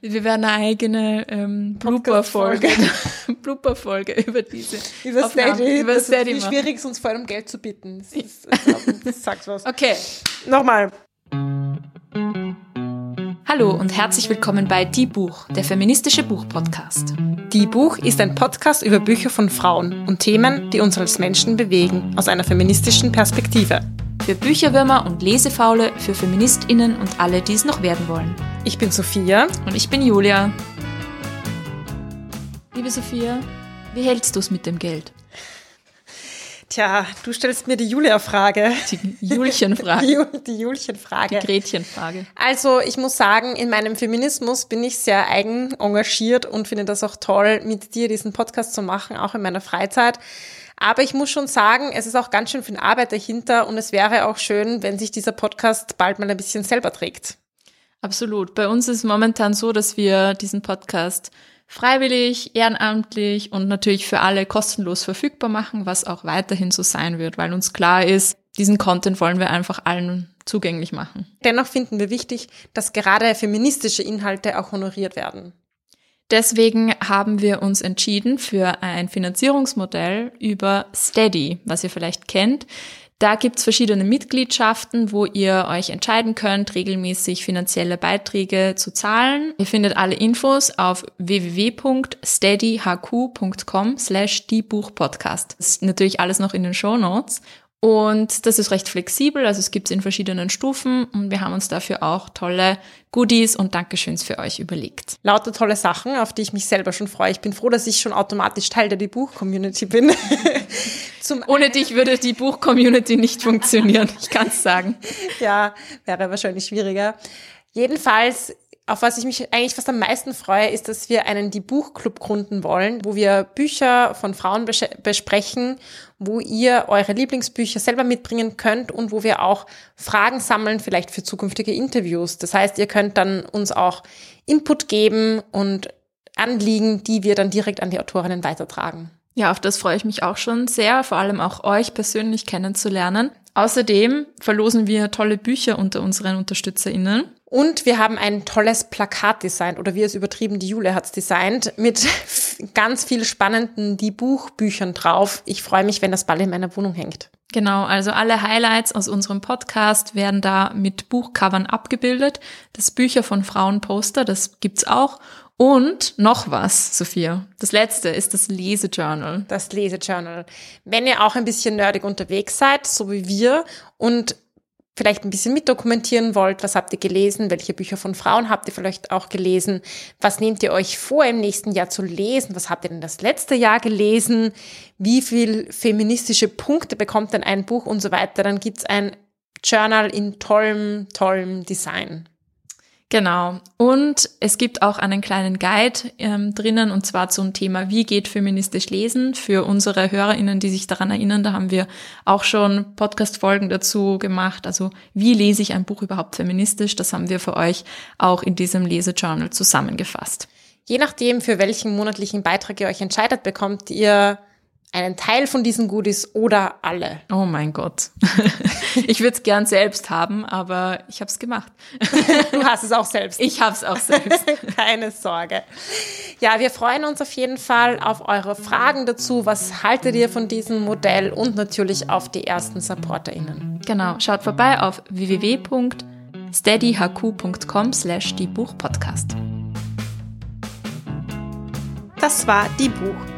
Wir werden eine eigene ähm, Blooper-Folge Blooper über diese über Steady. Über Steady. Wie schwierig es uns vor allem Geld zu bitten. Das, ist, das sagt was. Okay. Nochmal. Hallo und herzlich willkommen bei Die Buch, der feministische Buch-Podcast. Die Buch ist ein Podcast über Bücher von Frauen und Themen, die uns als Menschen bewegen, aus einer feministischen Perspektive. Für Bücherwürmer und Lesefaule, für FeministInnen und alle, die es noch werden wollen. Ich bin Sophia. Und ich bin Julia. Liebe Sophia, wie hältst du es mit dem Geld? Tja, du stellst mir die Julia-Frage. Die Julchen-Frage. Die, die Julchen-Frage. Die Gretchen-Frage. Also, ich muss sagen, in meinem Feminismus bin ich sehr eigen engagiert und finde das auch toll, mit dir diesen Podcast zu machen, auch in meiner Freizeit. Aber ich muss schon sagen, es ist auch ganz schön viel Arbeit dahinter und es wäre auch schön, wenn sich dieser Podcast bald mal ein bisschen selber trägt. Absolut. Bei uns ist es momentan so, dass wir diesen Podcast freiwillig, ehrenamtlich und natürlich für alle kostenlos verfügbar machen, was auch weiterhin so sein wird, weil uns klar ist, diesen Content wollen wir einfach allen zugänglich machen. Dennoch finden wir wichtig, dass gerade feministische Inhalte auch honoriert werden. Deswegen haben wir uns entschieden für ein Finanzierungsmodell über Steady, was ihr vielleicht kennt. Da gibt's verschiedene Mitgliedschaften, wo ihr euch entscheiden könnt, regelmäßig finanzielle Beiträge zu zahlen. Ihr findet alle Infos auf www.steadyhq.com slash die Buchpodcast. Das ist natürlich alles noch in den Show Notes. Und das ist recht flexibel, also es gibt es in verschiedenen Stufen und wir haben uns dafür auch tolle Goodies und Dankeschöns für euch überlegt. Lauter tolle Sachen, auf die ich mich selber schon freue. Ich bin froh, dass ich schon automatisch Teil der Buch-Community bin. Ohne dich würde die Buch-Community nicht funktionieren, ich kann es sagen. Ja, wäre wahrscheinlich schwieriger. Jedenfalls auf was ich mich eigentlich fast am meisten freue, ist, dass wir einen Die Buchclub gründen wollen, wo wir Bücher von Frauen bes besprechen, wo ihr eure Lieblingsbücher selber mitbringen könnt und wo wir auch Fragen sammeln, vielleicht für zukünftige Interviews. Das heißt, ihr könnt dann uns auch Input geben und Anliegen, die wir dann direkt an die Autorinnen weitertragen. Ja, auf das freue ich mich auch schon sehr, vor allem auch euch persönlich kennenzulernen. Außerdem verlosen wir tolle Bücher unter unseren UnterstützerInnen. Und wir haben ein tolles Plakat designt, oder wie es übertrieben, die Jule hat's designt, mit ganz viel spannenden die Buchbüchern drauf. Ich freue mich, wenn das Ball in meiner Wohnung hängt. Genau, also alle Highlights aus unserem Podcast werden da mit Buchcovern abgebildet. Das Bücher von Frauen Poster, das gibt's auch. Und noch was, Sophia. Das letzte ist das Lesejournal. Das Lesejournal. Wenn ihr auch ein bisschen nerdig unterwegs seid, so wie wir, und vielleicht ein bisschen mitdokumentieren wollt, was habt ihr gelesen, welche Bücher von Frauen habt ihr vielleicht auch gelesen, was nehmt ihr euch vor im nächsten Jahr zu lesen, was habt ihr denn das letzte Jahr gelesen, wie viel feministische Punkte bekommt denn ein Buch und so weiter, dann gibt's ein Journal in tollem, tollem Design. Genau. Und es gibt auch einen kleinen Guide ähm, drinnen, und zwar zum Thema, wie geht feministisch lesen für unsere HörerInnen, die sich daran erinnern. Da haben wir auch schon Podcast-Folgen dazu gemacht. Also, wie lese ich ein Buch überhaupt feministisch? Das haben wir für euch auch in diesem Lesejournal zusammengefasst. Je nachdem, für welchen monatlichen Beitrag ihr euch entscheidet, bekommt ihr einen Teil von diesen Goodies oder alle. Oh mein Gott. Ich würde es gern selbst haben, aber ich habe es gemacht. Du hast es auch selbst. Ich habe es auch selbst. Keine Sorge. Ja, wir freuen uns auf jeden Fall auf eure Fragen dazu. Was haltet ihr von diesem Modell und natürlich auf die ersten SupporterInnen. Genau, schaut vorbei auf www.steadyhq.com slash die Buchpodcast. Das war Die Buch,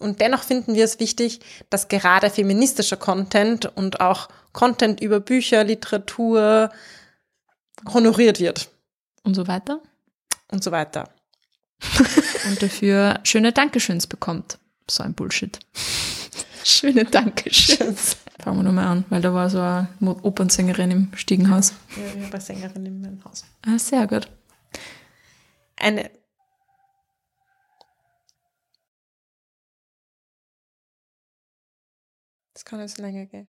Und dennoch finden wir es wichtig, dass gerade feministischer Content und auch Content über Bücher, Literatur honoriert wird. Und so weiter. Und so weiter. und dafür schöne Dankeschöns bekommt. So ein Bullshit. Schöne Dankeschöns. Fangen wir nochmal an, weil da war so eine Opernsängerin im Stiegenhaus. Ja, ich habe eine Sängerin in meinem Haus. Ah, sehr gut. eine. Kann jetzt länger gehen.